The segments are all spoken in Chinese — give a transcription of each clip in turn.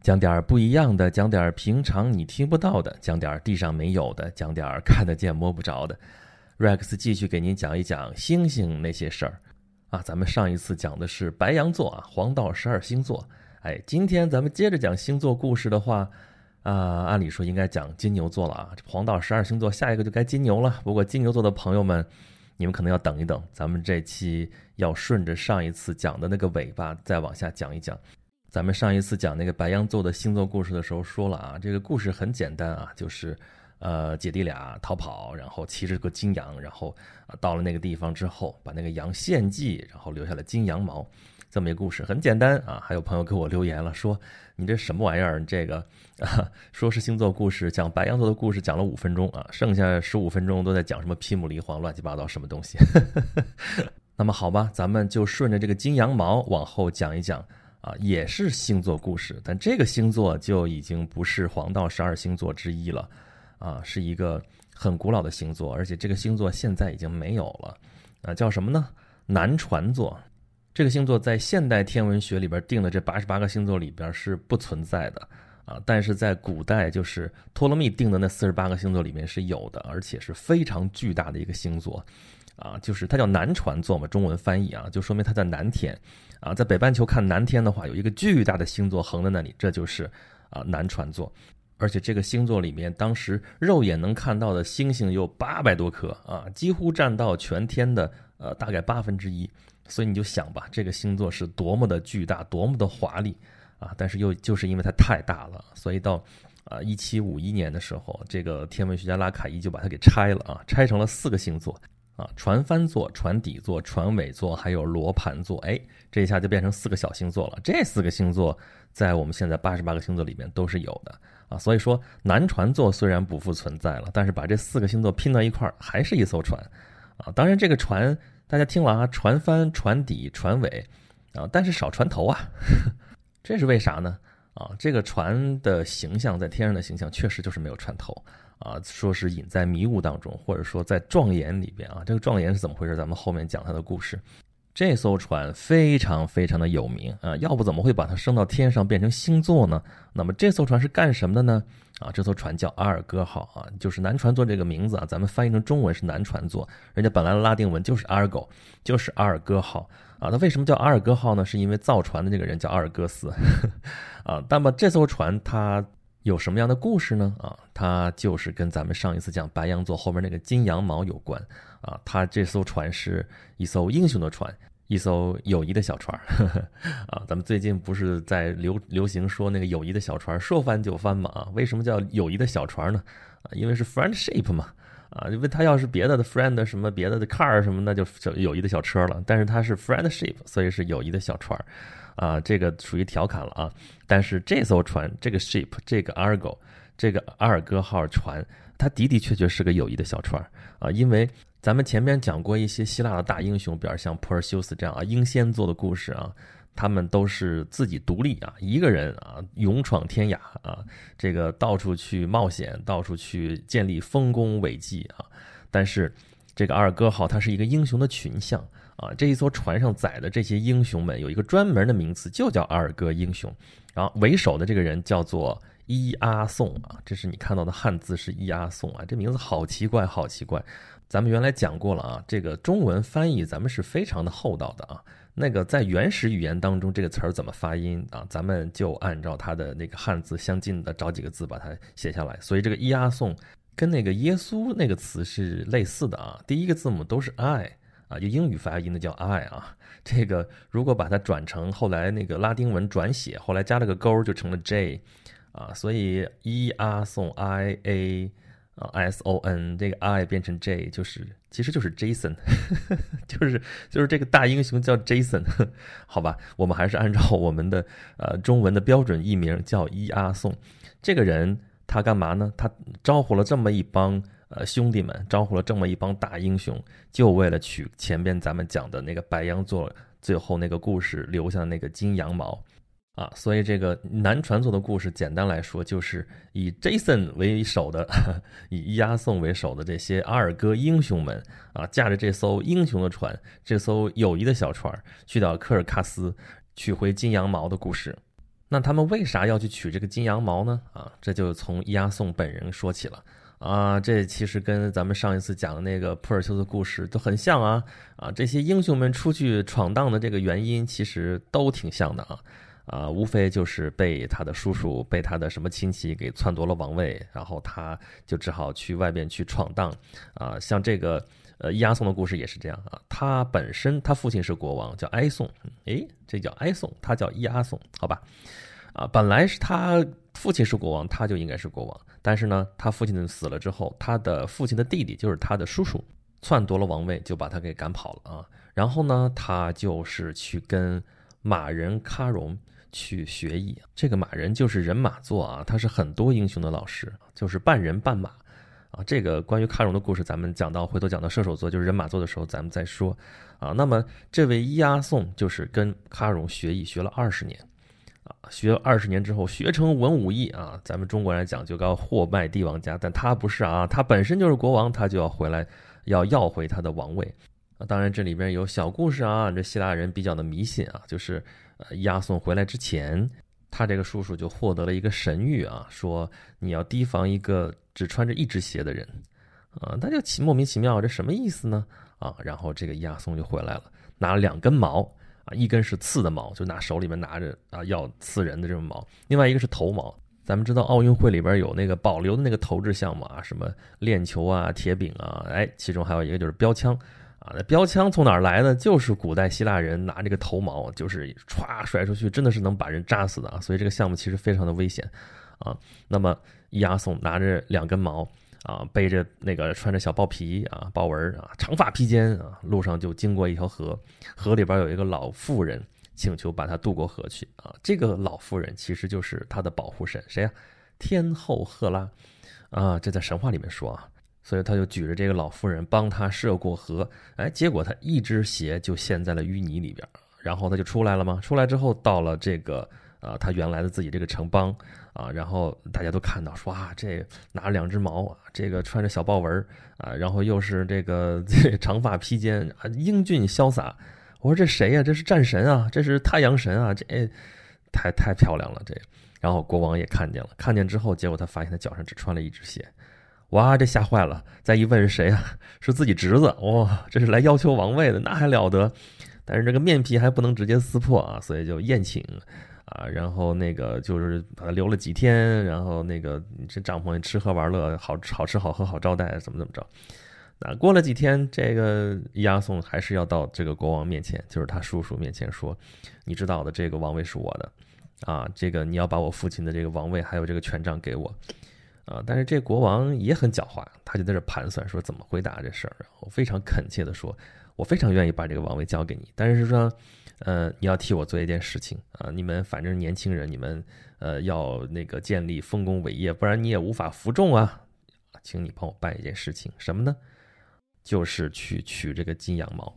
讲点儿不一样的，讲点儿平常你听不到的，讲点儿地上没有的，讲点儿看得见摸不着的。Rex 继续给您讲一讲星星那些事儿啊。咱们上一次讲的是白羊座啊，黄道十二星座。哎，今天咱们接着讲星座故事的话，啊，按理说应该讲金牛座了啊。黄道十二星座下一个就该金牛了。不过金牛座的朋友们，你们可能要等一等，咱们这期要顺着上一次讲的那个尾巴再往下讲一讲。咱们上一次讲那个白羊座的星座故事的时候说了啊，这个故事很简单啊，就是，呃，姐弟俩逃跑，然后骑着个金羊，然后到了那个地方之后，把那个羊献祭，然后留下了金羊毛，这么一个故事很简单啊。还有朋友给我留言了，说你这什么玩意儿？你这个啊，说是星座故事，讲白羊座的故事讲了五分钟啊，剩下十五分钟都在讲什么劈木离黄乱七八糟什么东西。那么好吧，咱们就顺着这个金羊毛往后讲一讲。啊，也是星座故事，但这个星座就已经不是黄道十二星座之一了，啊，是一个很古老的星座，而且这个星座现在已经没有了，啊，叫什么呢？南船座。这个星座在现代天文学里边定的这八十八个星座里边是不存在的，啊，但是在古代就是托勒密定的那四十八个星座里面是有的，而且是非常巨大的一个星座，啊，就是它叫南船座嘛，中文翻译啊，就说明它在南天。啊，在北半球看南天的话，有一个巨大的星座横在那里，这就是啊南船座，而且这个星座里面，当时肉眼能看到的星星有八百多颗啊，几乎占到全天的呃大概八分之一，所以你就想吧，这个星座是多么的巨大，多么的华丽啊！但是又就是因为它太大了，所以到啊一七五一年的时候，这个天文学家拉卡伊就把它给拆了啊，拆成了四个星座。啊，船帆座、船底座、船尾座，还有罗盘座，哎，这一下就变成四个小星座了。这四个星座在我们现在八十八个星座里面都是有的啊。所以说，南船座虽然不复存在了，但是把这四个星座拼到一块儿，还是一艘船啊。当然，这个船大家听了啊，船帆、船底、船尾啊，但是少船头啊，这是为啥呢？啊，这个船的形象在天上的形象确实就是没有船头。啊，说是隐在迷雾当中，或者说在状岩里边啊。这个状岩是怎么回事？咱们后面讲它的故事。这艘船非常非常的有名啊，要不怎么会把它升到天上变成星座呢？那么这艘船是干什么的呢？啊，这艘船叫阿尔戈号啊，就是南船座这个名字啊，咱们翻译成中文是南船座，人家本来的拉丁文就是阿尔狗，就是阿尔戈号啊。它为什么叫阿尔戈号呢？是因为造船的这个人叫阿尔戈斯 啊。那么这艘船它。有什么样的故事呢？啊，它就是跟咱们上一次讲白羊座后面那个金羊毛有关啊。它这艘船是一艘英雄的船，一艘友谊的小船 啊。咱们最近不是在流流行说那个友谊的小船说翻就翻嘛？啊，为什么叫友谊的小船呢？啊，因为是 friendship 嘛。啊，因为它要是别的的 friend 什么别的的 car 什么，那就友谊的小车了。但是它是 friendship，所以是友谊的小船。啊，这个属于调侃了啊！但是这艘船，这个 ship，这个 Argo，这个阿尔戈号船，它的的确确是个友谊的小船啊！因为咱们前面讲过一些希腊的大英雄，比如像普尔修斯这样啊，英仙座的故事啊，他们都是自己独立啊，一个人啊，勇闯天涯啊，这个到处去冒险，到处去建立丰功伟绩啊。但是这个阿尔戈号，它是一个英雄的群像。啊，这一艘船上载的这些英雄们有一个专门的名词，就叫阿尔戈英雄。然后为首的这个人叫做伊阿宋啊，这是你看到的汉字是伊阿宋啊，这名字好奇怪，好奇怪。咱们原来讲过了啊，这个中文翻译咱们是非常的厚道的啊。那个在原始语言当中这个词儿怎么发音啊？咱们就按照它的那个汉字相近的找几个字把它写下来。所以这个伊阿宋跟那个耶稣那个词是类似的啊，第一个字母都是 I。啊，就英语发音的叫 I 啊，这个如果把它转成后来那个拉丁文转写，后来加了个勾就成了 J，啊，所以 E R 送 I A 啊 S O N 这个 I 变成 J 就是其实就是 Jason，就是就是这个大英雄叫 Jason，好吧，我们还是按照我们的呃中文的标准译名叫 E R 送，这个人他干嘛呢？他招呼了这么一帮。呃，兄弟们招呼了这么一帮大英雄，就为了取前边咱们讲的那个白羊座最后那个故事留下的那个金羊毛，啊，所以这个南船座的故事，简单来说就是以 Jason 为首的，以押送为首的这些阿尔戈英雄们啊，驾着这艘英雄的船，这艘友谊的小船，去到科尔喀斯取回金羊毛的故事。那他们为啥要去取这个金羊毛呢？啊，这就从押送本人说起了。啊，这其实跟咱们上一次讲的那个普尔修的故事都很像啊！啊，这些英雄们出去闯荡的这个原因其实都挺像的啊！啊，无非就是被他的叔叔、被他的什么亲戚给篡夺了王位，然后他就只好去外边去闯荡。啊，像这个呃伊阿宋的故事也是这样啊，他本身他父亲是国王，叫哀宋，诶，这叫哀宋，他叫伊阿宋，好吧？啊，本来是他父亲是国王，他就应该是国王。但是呢，他父亲死了之后，他的父亲的弟弟就是他的叔叔，篡夺了王位，就把他给赶跑了啊。然后呢，他就是去跟马人喀戎去学艺。这个马人就是人马座啊，他是很多英雄的老师，就是半人半马啊。这个关于喀戎的故事，咱们讲到回头讲到射手座就是人马座的时候，咱们再说啊。那么这位伊阿宋就是跟喀戎学艺，学了二十年。学二十年之后学成文武艺啊，咱们中国人讲就叫货卖帝王家，但他不是啊，他本身就是国王，他就要回来要要回他的王位啊。当然这里边有小故事啊，这希腊人比较的迷信啊，就是呃押送回来之前，他这个叔叔就获得了一个神谕啊，说你要提防一个只穿着一只鞋的人啊，他就奇莫名其妙，这什么意思呢？啊，然后这个押送就回来了，拿了两根毛。一根是刺的毛，就拿手里面拿着啊，要刺人的这种毛；另外一个是头毛。咱们知道奥运会里边有那个保留的那个投掷项目啊，什么链球啊、铁饼啊，哎，其中还有一个就是标枪啊。那标枪从哪儿来呢？就是古代希腊人拿这个头毛，就是歘甩出去，真的是能把人扎死的啊。所以这个项目其实非常的危险啊。那么伊阿宋拿着两根毛。啊，背着那个穿着小豹皮啊，豹纹啊，长发披肩啊，路上就经过一条河，河里边有一个老妇人，请求把他渡过河去啊。这个老妇人其实就是他的保护神，谁呀？天后赫拉啊，这在神话里面说啊。所以他就举着这个老妇人帮他涉过河，哎，结果他一只鞋就陷在了淤泥里边，然后他就出来了吗？出来之后到了这个。啊，他原来的自己这个城邦啊，然后大家都看到说啊，这拿着两只毛啊，这个穿着小豹纹啊，然后又是这个 长发披肩啊，英俊潇洒。我说这谁呀？这是战神啊，这是太阳神啊，这太太漂亮了这。然后国王也看见了，看见之后，结果他发现他脚上只穿了一只鞋，哇，这吓坏了。再一问是谁啊？是自己侄子哇，这是来要求王位的，那还了得？但是这个面皮还不能直接撕破啊，所以就宴请。啊，然后那个就是把他留了几天，然后那个这帐篷吃喝玩乐，好好吃好喝好招待，怎么怎么着？那过了几天，这个押送还是要到这个国王面前，就是他叔叔面前说：“你知道的，这个王位是我的，啊，这个你要把我父亲的这个王位还有这个权杖给我，啊。”但是这国王也很狡猾，他就在这盘算说怎么回答这事儿，然后非常恳切的说：“我非常愿意把这个王位交给你，但是说。”呃，你要替我做一件事情啊！你们反正年轻人，你们呃要那个建立丰功伟业，不然你也无法服众啊！请你帮我办一件事情，什么呢？就是去取这个金羊毛。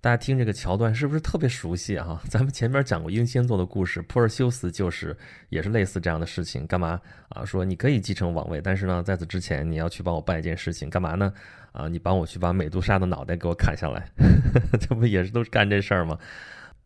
大家听这个桥段是不是特别熟悉啊？咱们前面讲过英仙座的故事，普尔修斯就是也是类似这样的事情。干嘛啊？说你可以继承王位，但是呢，在此之前你要去帮我办一件事情，干嘛呢？啊，你帮我去把美杜莎的脑袋给我砍下来，这不也是都是干这事儿吗？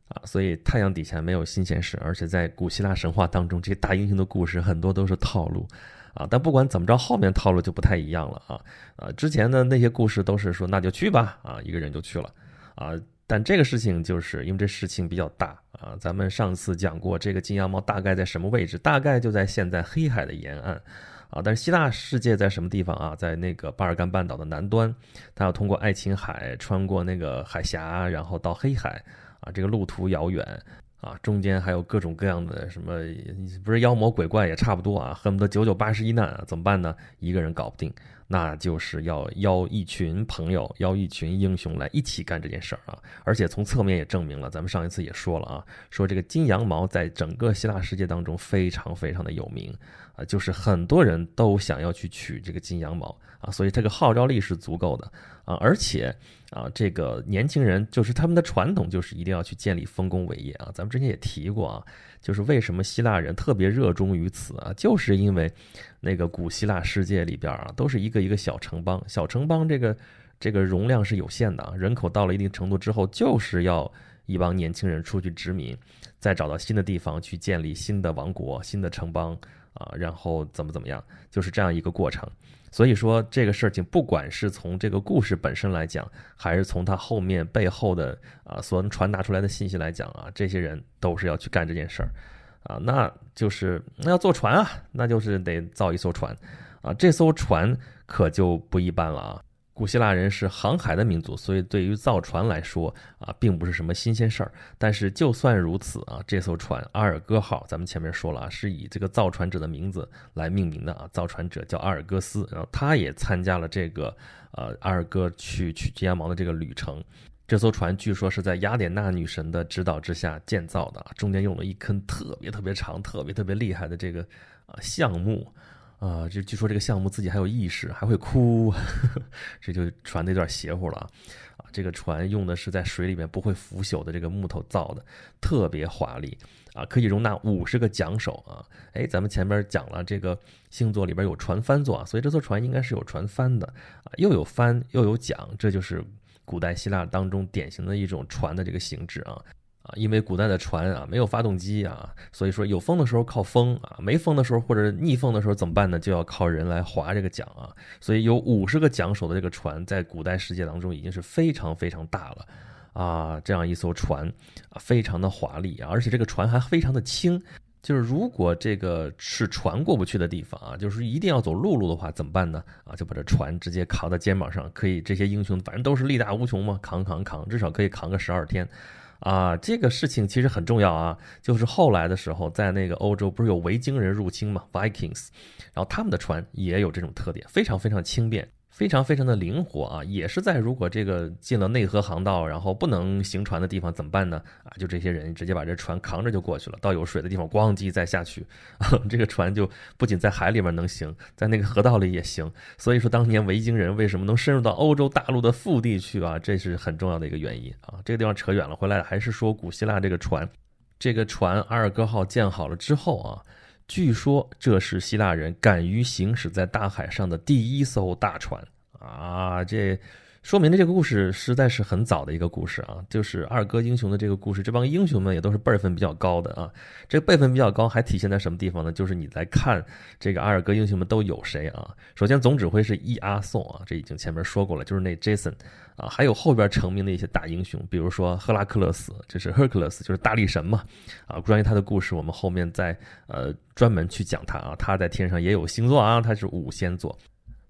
啊，所以太阳底下没有新鲜事，而且在古希腊神话当中，这些大英雄的故事很多都是套路啊。但不管怎么着，后面套路就不太一样了啊。啊，之前的那些故事都是说那就去吧，啊，一个人就去了。啊，但这个事情就是因为这事情比较大啊，咱们上次讲过，这个金羊毛大概在什么位置？大概就在现在黑海的沿岸，啊，但是希腊世界在什么地方啊？在那个巴尔干半岛的南端，他要通过爱琴海，穿过那个海峡，然后到黑海，啊，这个路途遥远。啊，中间还有各种各样的什么，不是妖魔鬼怪也差不多啊，恨不得九九八十一难啊，怎么办呢？一个人搞不定，那就是要邀一群朋友，邀一群英雄来一起干这件事儿啊。而且从侧面也证明了，咱们上一次也说了啊，说这个金羊毛在整个希腊世界当中非常非常的有名啊，就是很多人都想要去取这个金羊毛啊，所以这个号召力是足够的啊，而且。啊，这个年轻人就是他们的传统，就是一定要去建立丰功伟业啊。咱们之前也提过啊，就是为什么希腊人特别热衷于此啊，就是因为那个古希腊世界里边啊，都是一个一个小城邦，小城邦这个这个容量是有限的啊，人口到了一定程度之后，就是要一帮年轻人出去殖民，再找到新的地方去建立新的王国、新的城邦啊，然后怎么怎么样，就是这样一个过程。所以说这个事情，不管是从这个故事本身来讲，还是从它后面背后的啊所能传达出来的信息来讲啊，这些人都是要去干这件事儿啊，那就是那要坐船啊，那就是得造一艘船啊，这艘船可就不一般了啊。古希腊人是航海的民族，所以对于造船来说啊，并不是什么新鲜事儿。但是就算如此啊，这艘船阿尔戈号，咱们前面说了啊，是以这个造船者的名字来命名的啊，造船者叫阿尔戈斯，然后他也参加了这个呃阿尔戈去取金羊毛的这个旅程。这艘船据说是在雅典娜女神的指导之下建造的，中间用了一根特别特别长、特别特别厉害的这个啊橡木。啊，这据说这个项目自己还有意识，还会哭，这就船的有点邪乎了啊！啊，这个船用的是在水里面不会腐朽的这个木头造的，特别华丽啊，可以容纳五十个桨手啊！哎，咱们前面讲了这个星座里边有船帆座啊，所以这艘船应该是有船帆的啊，又有帆又有桨，这就是古代希腊当中典型的一种船的这个形制啊。啊，因为古代的船啊没有发动机啊，所以说有风的时候靠风啊，没风的时候或者逆风的时候怎么办呢？就要靠人来划这个桨啊。所以有五十个桨手的这个船，在古代世界当中已经是非常非常大了啊。这样一艘船啊，非常的华丽啊，而且这个船还非常的轻。就是如果这个是船过不去的地方啊，就是一定要走陆路的话，怎么办呢？啊，就把这船直接扛到肩膀上，可以这些英雄反正都是力大无穷嘛，扛扛扛，至少可以扛个十二天。啊，这个事情其实很重要啊，就是后来的时候，在那个欧洲不是有维京人入侵嘛，Vikings，然后他们的船也有这种特点，非常非常轻便。非常非常的灵活啊，也是在如果这个进了内河航道，然后不能行船的地方怎么办呢？啊，就这些人直接把这船扛着就过去了，到有水的地方咣叽再下去，这个船就不仅在海里面能行，在那个河道里也行。所以说当年维京人为什么能深入到欧洲大陆的腹地去啊？这是很重要的一个原因啊。这个地方扯远了，回来还是说古希腊这个船，这个船阿尔戈号建好了之后啊。据说这是希腊人敢于行驶在大海上的第一艘大船啊！这说明了这个故事实在是很早的一个故事啊，就是二哥英雄的这个故事。这帮英雄们也都是辈分比较高的啊。这个辈分比较高还体现在什么地方呢？就是你来看这个二哥英雄们都有谁啊？首先总指挥是伊阿宋啊，这已经前面说过了，就是那 Jason。啊，还有后边成名的一些大英雄，比如说赫拉克勒斯，这是 Hercules，就是大力神嘛。啊，关于他的故事，我们后面再呃专门去讲他啊。他在天上也有星座啊，他是五仙座。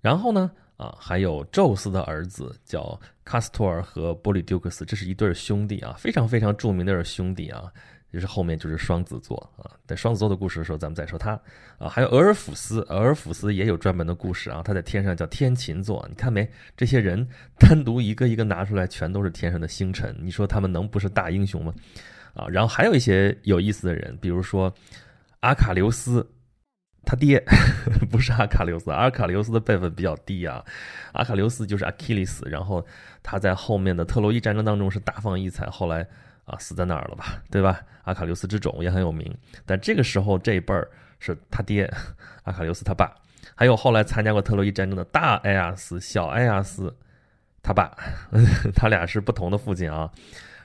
然后呢，啊，还有宙斯的儿子叫卡斯托尔和波利丢克斯，这是一对兄弟啊，非常非常著名的兄弟啊。就是后面就是双子座啊，在双子座的故事的时候，咱们再说他啊。还有俄尔甫斯，俄尔甫斯也有专门的故事啊。他在天上叫天琴座，你看没？这些人 单独一个一个拿出来，全都是天上的星辰。你说他们能不是大英雄吗？啊，然后还有一些有意思的人，比如说阿卡琉斯，他爹 不是阿卡琉斯，阿卡琉斯的辈分比较低啊。阿卡琉斯就是阿基里斯，然后他在后面的特洛伊战争当中是大放异彩，后来。啊，死在那儿了吧，对吧？阿卡琉斯之种也很有名，但这个时候这一辈儿是他爹，阿卡琉斯他爸，还有后来参加过特洛伊战争的大埃亚斯、小埃亚斯，他爸，他俩是不同的父亲啊。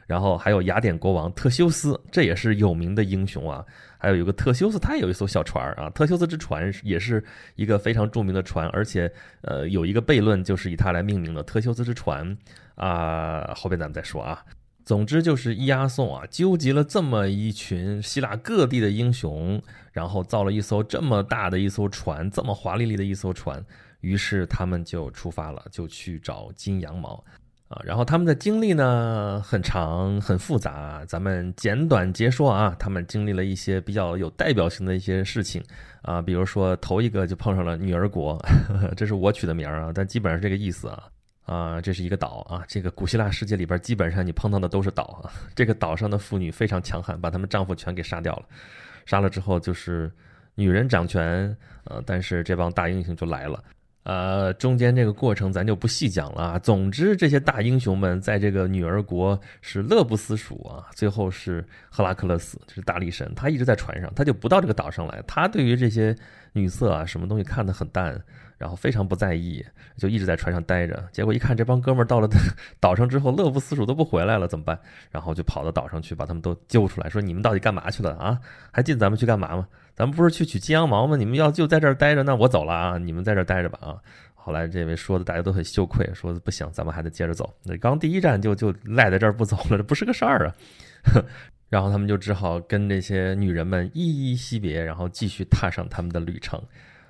然后还有雅典国王特修斯，这也是有名的英雄啊。还有一个特修斯，他也有一艘小船啊，特修斯之船也是一个非常著名的船，而且呃有一个悖论就是以他来命名的特修斯之船啊。后边咱们再说啊。总之就是伊阿宋啊，纠集了这么一群希腊各地的英雄，然后造了一艘这么大的一艘船，这么华丽丽的一艘船，于是他们就出发了，就去找金羊毛啊。然后他们的经历呢很长很复杂，咱们简短截说啊。他们经历了一些比较有代表性的一些事情啊，比如说头一个就碰上了女儿国，这是我取的名啊，但基本上是这个意思啊。啊，这是一个岛啊！这个古希腊世界里边，基本上你碰到的都是岛啊。这个岛上的妇女非常强悍，把她们丈夫全给杀掉了。杀了之后，就是女人掌权。呃，但是这帮大英雄就来了呃，中间这个过程咱就不细讲了啊。总之，这些大英雄们在这个女儿国是乐不思蜀啊。最后是赫拉克勒斯，就是大力神，他一直在船上，他就不到这个岛上来。他对于这些女色啊，什么东西看得很淡，然后非常不在意，就一直在船上待着。结果一看这帮哥们儿到了 岛上之后，乐不思蜀都不回来了，怎么办？然后就跑到岛上去把他们都揪出来，说你们到底干嘛去了啊？还记咱们去干嘛吗？咱们不是去取金羊毛吗？你们要就在这儿待着，那我走了啊！你们在这儿待着吧啊！后来这位说的大家都很羞愧，说不行，咱们还得接着走。那刚第一站就就赖在这儿不走了，这不是个事儿啊！然后他们就只好跟这些女人们依依惜别，然后继续踏上他们的旅程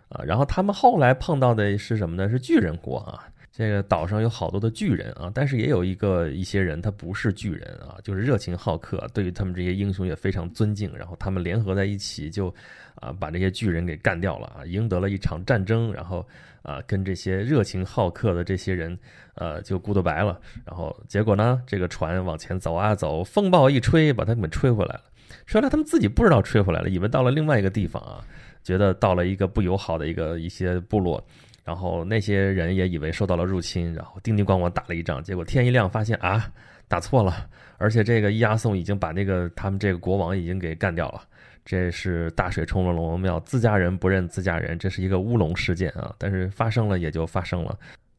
啊。然后他们后来碰到的是什么呢？是巨人国啊。这个岛上有好多的巨人啊，但是也有一个一些人，他不是巨人啊，就是热情好客，对于他们这些英雄也非常尊敬。然后他们联合在一起，就啊把这些巨人给干掉了啊，赢得了一场战争。然后啊跟这些热情好客的这些人呃就 goodbye 了。然后结果呢，这个船往前走啊走，风暴一吹，把他们吹回来了。说来他们自己不知道吹回来了，以为到了另外一个地方啊，觉得到了一个不友好的一个一些部落。然后那些人也以为受到了入侵，然后叮叮咣咣打了一仗，结果天一亮发现啊打错了，而且这个伊阿宋已经把那个他们这个国王已经给干掉了，这是大水冲了龙王庙，自家人不认自家人，这是一个乌龙事件啊，但是发生了也就发生了。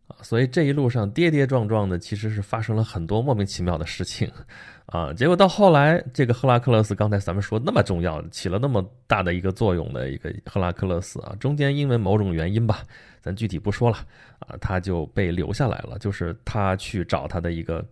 啊，所以这一路上跌跌撞撞的，其实是发生了很多莫名其妙的事情，啊，结果到后来，这个赫拉克勒斯，刚才咱们说那么重要，起了那么大的一个作用的一个赫拉克勒斯啊，中间因为某种原因吧，咱具体不说了，啊，他就被留下来了，就是他去找他的一个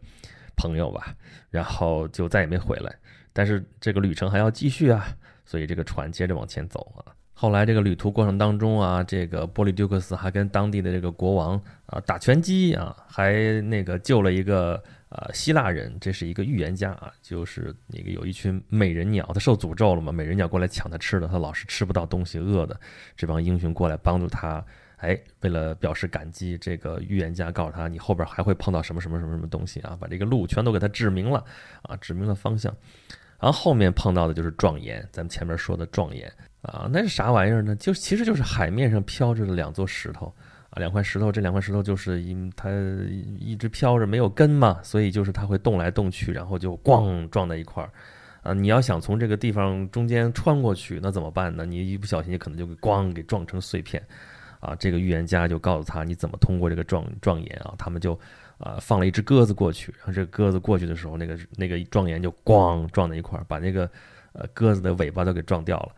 朋友吧，然后就再也没回来，但是这个旅程还要继续啊，所以这个船接着往前走啊。后来这个旅途过程当中啊，这个波利丢克斯还跟当地的这个国王啊打拳击啊，还那个救了一个呃希腊人，这是一个预言家啊，就是那个有一群美人鸟，他受诅咒了嘛，美人鸟过来抢他吃的，他老是吃不到东西，饿的，这帮英雄过来帮助他，哎，为了表示感激，这个预言家告诉他，你后边还会碰到什么什么什么什么东西啊，把这个路全都给他指明了啊，指明了方向，然后后面碰到的就是壮岩，咱们前面说的壮岩。啊，那是啥玩意儿呢？就其实就是海面上飘着的两座石头，两块石头，这两块石头就是因它一直飘着没有根嘛，所以就是它会动来动去，然后就咣撞在一块儿啊。你要想从这个地方中间穿过去，那怎么办呢？你一不小心，你可能就给咣给撞成碎片啊。这个预言家就告诉他，你怎么通过这个撞撞岩啊？他们就啊放了一只鸽子过去，然后这个鸽子过去的时候，那个那个撞岩就咣撞在一块儿，把那个呃鸽子的尾巴都给撞掉了。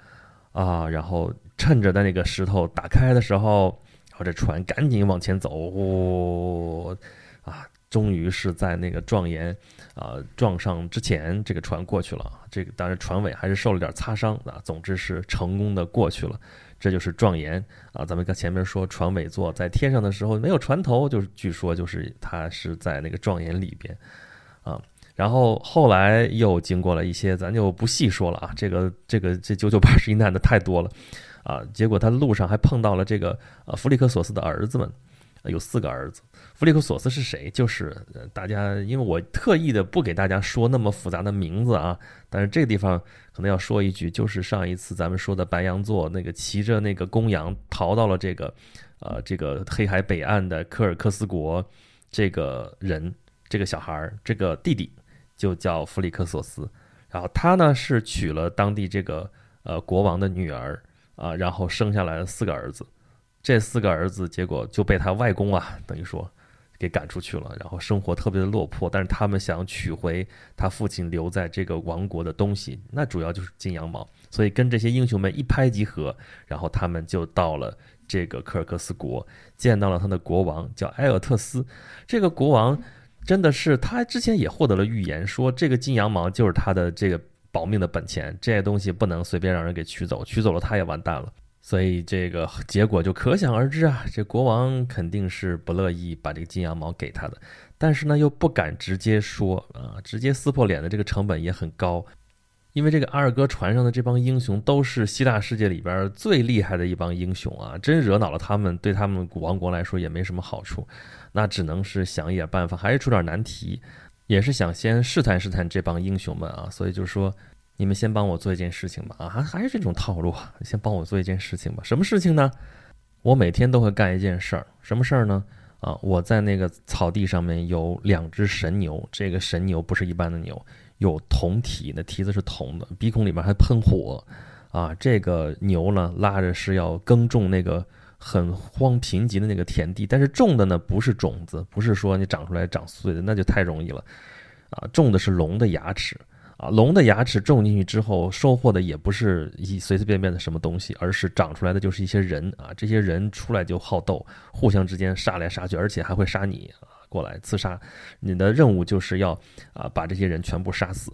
啊，然后趁着的那个石头打开的时候，然后这船赶紧往前走，呜，啊，终于是在那个撞岩啊撞上之前，这个船过去了。这个当然船尾还是受了点擦伤啊，总之是成功的过去了。这就是撞岩啊。咱们刚前面说船尾座在天上的时候没有船头，就是据说就是它是在那个撞岩里边。然后后来又经过了一些，咱就不细说了啊。这个这个这九九八十一难的太多了，啊，结果他路上还碰到了这个呃弗里克索斯的儿子们，有四个儿子。弗里克索斯是谁？就是大家因为我特意的不给大家说那么复杂的名字啊，但是这个地方可能要说一句，就是上一次咱们说的白羊座那个骑着那个公羊逃到了这个呃这个黑海北岸的科尔克斯国这个人，这个小孩儿，这个弟弟。就叫弗里克索斯，然后他呢是娶了当地这个呃国王的女儿啊，然后生下来了四个儿子，这四个儿子结果就被他外公啊等于说给赶出去了，然后生活特别的落魄，但是他们想取回他父亲留在这个王国的东西，那主要就是金羊毛，所以跟这些英雄们一拍即合，然后他们就到了这个科尔克斯国，见到了他的国王叫埃尔特斯，这个国王。真的是他之前也获得了预言，说这个金羊毛就是他的这个保命的本钱，这些东西不能随便让人给取走，取走了他也完蛋了。所以这个结果就可想而知啊，这国王肯定是不乐意把这个金羊毛给他的，但是呢又不敢直接说啊，直接撕破脸的这个成本也很高，因为这个二哥船上的这帮英雄都是希腊世界里边最厉害的一帮英雄啊，真惹恼了他们，对他们古王国来说也没什么好处。那只能是想一点办法，还是出点难题，也是想先试探试探这帮英雄们啊。所以就说，你们先帮我做一件事情吧啊，还还是这种套路啊，先帮我做一件事情吧。什么事情呢？我每天都会干一件事儿，什么事儿呢？啊，我在那个草地上面有两只神牛，这个神牛不是一般的牛，有铜蹄，那蹄子是铜的，鼻孔里面还喷火，啊，这个牛呢拉着是要耕种那个很荒贫瘠的那个田地，但是种的呢不是种子，不是说你长出来长穗的，那就太容易了，啊，种的是龙的牙齿。啊，龙的牙齿种进去之后，收获的也不是一随随便便的什么东西，而是长出来的就是一些人啊。这些人出来就好斗，互相之间杀来杀去，而且还会杀你，过来刺杀。你的任务就是要啊把这些人全部杀死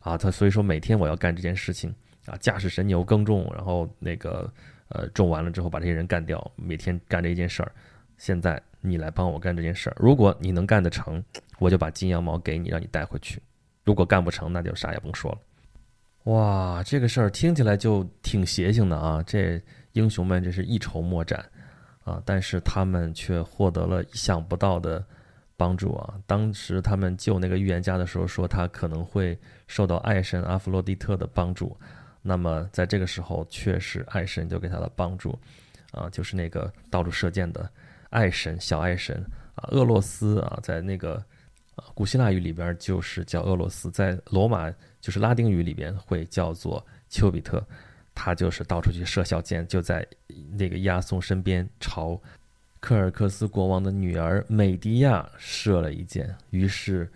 啊。他所以说每天我要干这件事情啊，驾驶神牛耕种，然后那个呃种完了之后把这些人干掉，每天干这一件事儿。现在你来帮我干这件事儿，如果你能干得成，我就把金羊毛给你，让你带回去。如果干不成，那就啥也甭说了。哇，这个事儿听起来就挺邪性的啊！这英雄们这是一筹莫展啊，但是他们却获得了意想不到的帮助啊！当时他们救那个预言家的时候，说他可能会受到爱神阿弗洛狄特的帮助。那么在这个时候，确实爱神就给他的帮助啊，就是那个到处射箭的爱神小爱神啊，厄洛斯啊，在那个。古希腊语里边就是叫俄罗斯，在罗马就是拉丁语里边会叫做丘比特，他就是到处去射小箭，就在那个亚松身边朝科尔克斯国王的女儿美迪亚射了一箭，于是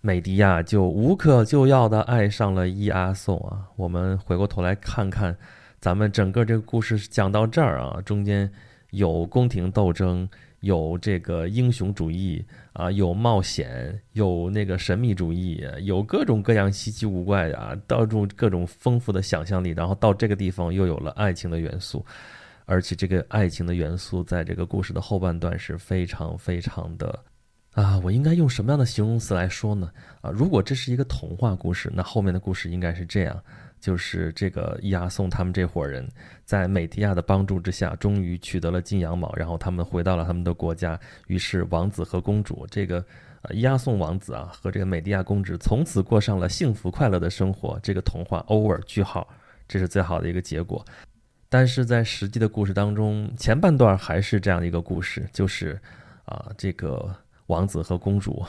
美迪亚就无可救药的爱上了伊阿宋啊。我们回过头来看看，咱们整个这个故事讲到这儿啊，中间有宫廷斗争。有这个英雄主义啊，有冒险，有那个神秘主义，有各种各样稀奇古怪的啊，到处各种丰富的想象力。然后到这个地方又有了爱情的元素，而且这个爱情的元素在这个故事的后半段是非常非常的啊，我应该用什么样的形容词来说呢？啊，如果这是一个童话故事，那后面的故事应该是这样。就是这个伊阿宋他们这伙人，在美迪亚的帮助之下，终于取得了金羊毛，然后他们回到了他们的国家。于是王子和公主，这个呃伊阿宋王子啊和这个美迪亚公主，从此过上了幸福快乐的生活。这个童话 over 句号，这是最好的一个结果。但是在实际的故事当中，前半段还是这样的一个故事，就是啊这个王子和公主，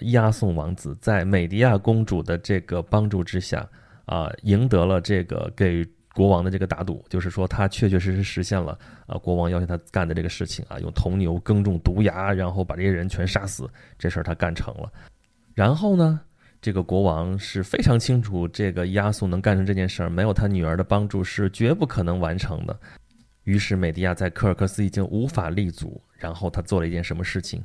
伊阿宋王子在美迪亚公主的这个帮助之下。啊，赢得了这个给国王的这个打赌，就是说他确确实实实现了啊，国王要求他干的这个事情啊，用铜牛耕种毒牙，然后把这些人全杀死，这事儿他干成了。然后呢，这个国王是非常清楚，这个亚速能干成这件事儿，没有他女儿的帮助是绝不可能完成的。于是美迪亚在科尔克斯已经无法立足，然后他做了一件什么事情？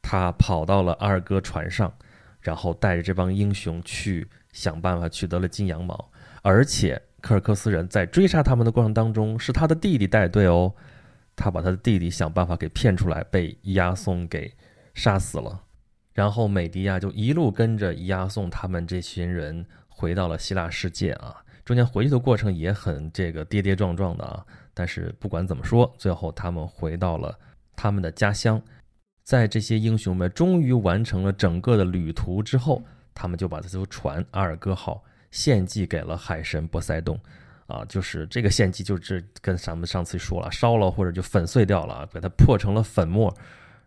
他跑到了阿尔戈船上，然后带着这帮英雄去。想办法取得了金羊毛，而且科尔克斯人在追杀他们的过程当中，是他的弟弟带队哦。他把他的弟弟想办法给骗出来，被伊亚宋给杀死了。然后美迪亚就一路跟着伊亚宋他们这群人回到了希腊世界啊。中间回去的过程也很这个跌跌撞撞的啊。但是不管怎么说，最后他们回到了他们的家乡。在这些英雄们终于完成了整个的旅途之后。他们就把这艘船阿尔戈号献祭给了海神波塞冬，啊，就是这个献祭就是跟咱们上次说了，烧了或者就粉碎掉了，给它破成了粉末，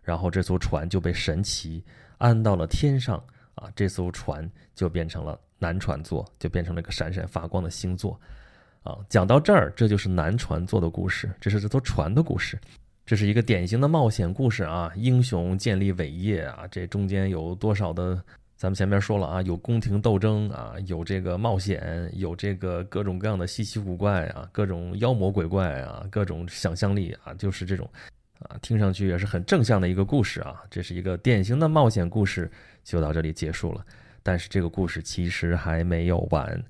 然后这艘船就被神奇安到了天上，啊，这艘船就变成了南船座，就变成了一个闪闪发光的星座，啊，讲到这儿，这就是南船座的故事，这是这艘船的故事，这是一个典型的冒险故事啊，英雄建立伟业啊，这中间有多少的。咱们前面说了啊，有宫廷斗争啊，有这个冒险，有这个各种各样的稀奇古怪啊，各种妖魔鬼怪啊，各种想象力啊，就是这种，啊，听上去也是很正向的一个故事啊。这是一个典型的冒险故事，就到这里结束了。但是这个故事其实还没有完。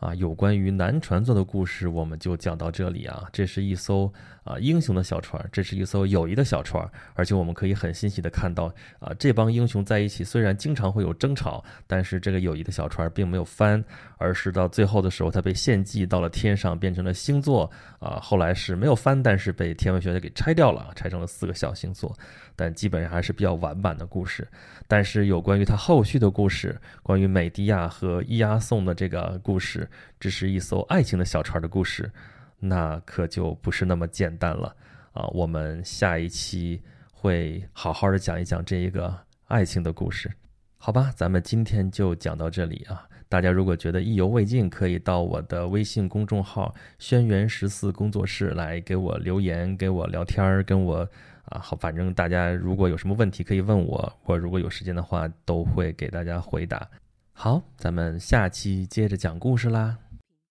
啊，有关于南船座的故事，我们就讲到这里啊。这是一艘啊英雄的小船，这是一艘友谊的小船，而且我们可以很欣喜的看到啊，这帮英雄在一起，虽然经常会有争吵，但是这个友谊的小船并没有翻，而是到最后的时候，它被献祭到了天上，变成了星座啊。后来是没有翻，但是被天文学家给拆掉了，拆成了四个小星座。但基本上还是比较完满的故事，但是有关于他后续的故事，关于美迪亚和伊阿宋的这个故事，这是一艘爱情的小船的故事，那可就不是那么简单了啊，我们下一期会好好的讲一讲这一个爱情的故事，好吧？咱们今天就讲到这里啊。大家如果觉得意犹未尽，可以到我的微信公众号“轩辕十四工作室”来给我留言，给我聊天儿，跟我啊，好，反正大家如果有什么问题可以问我，我如果有时间的话，都会给大家回答。好，咱们下期接着讲故事啦。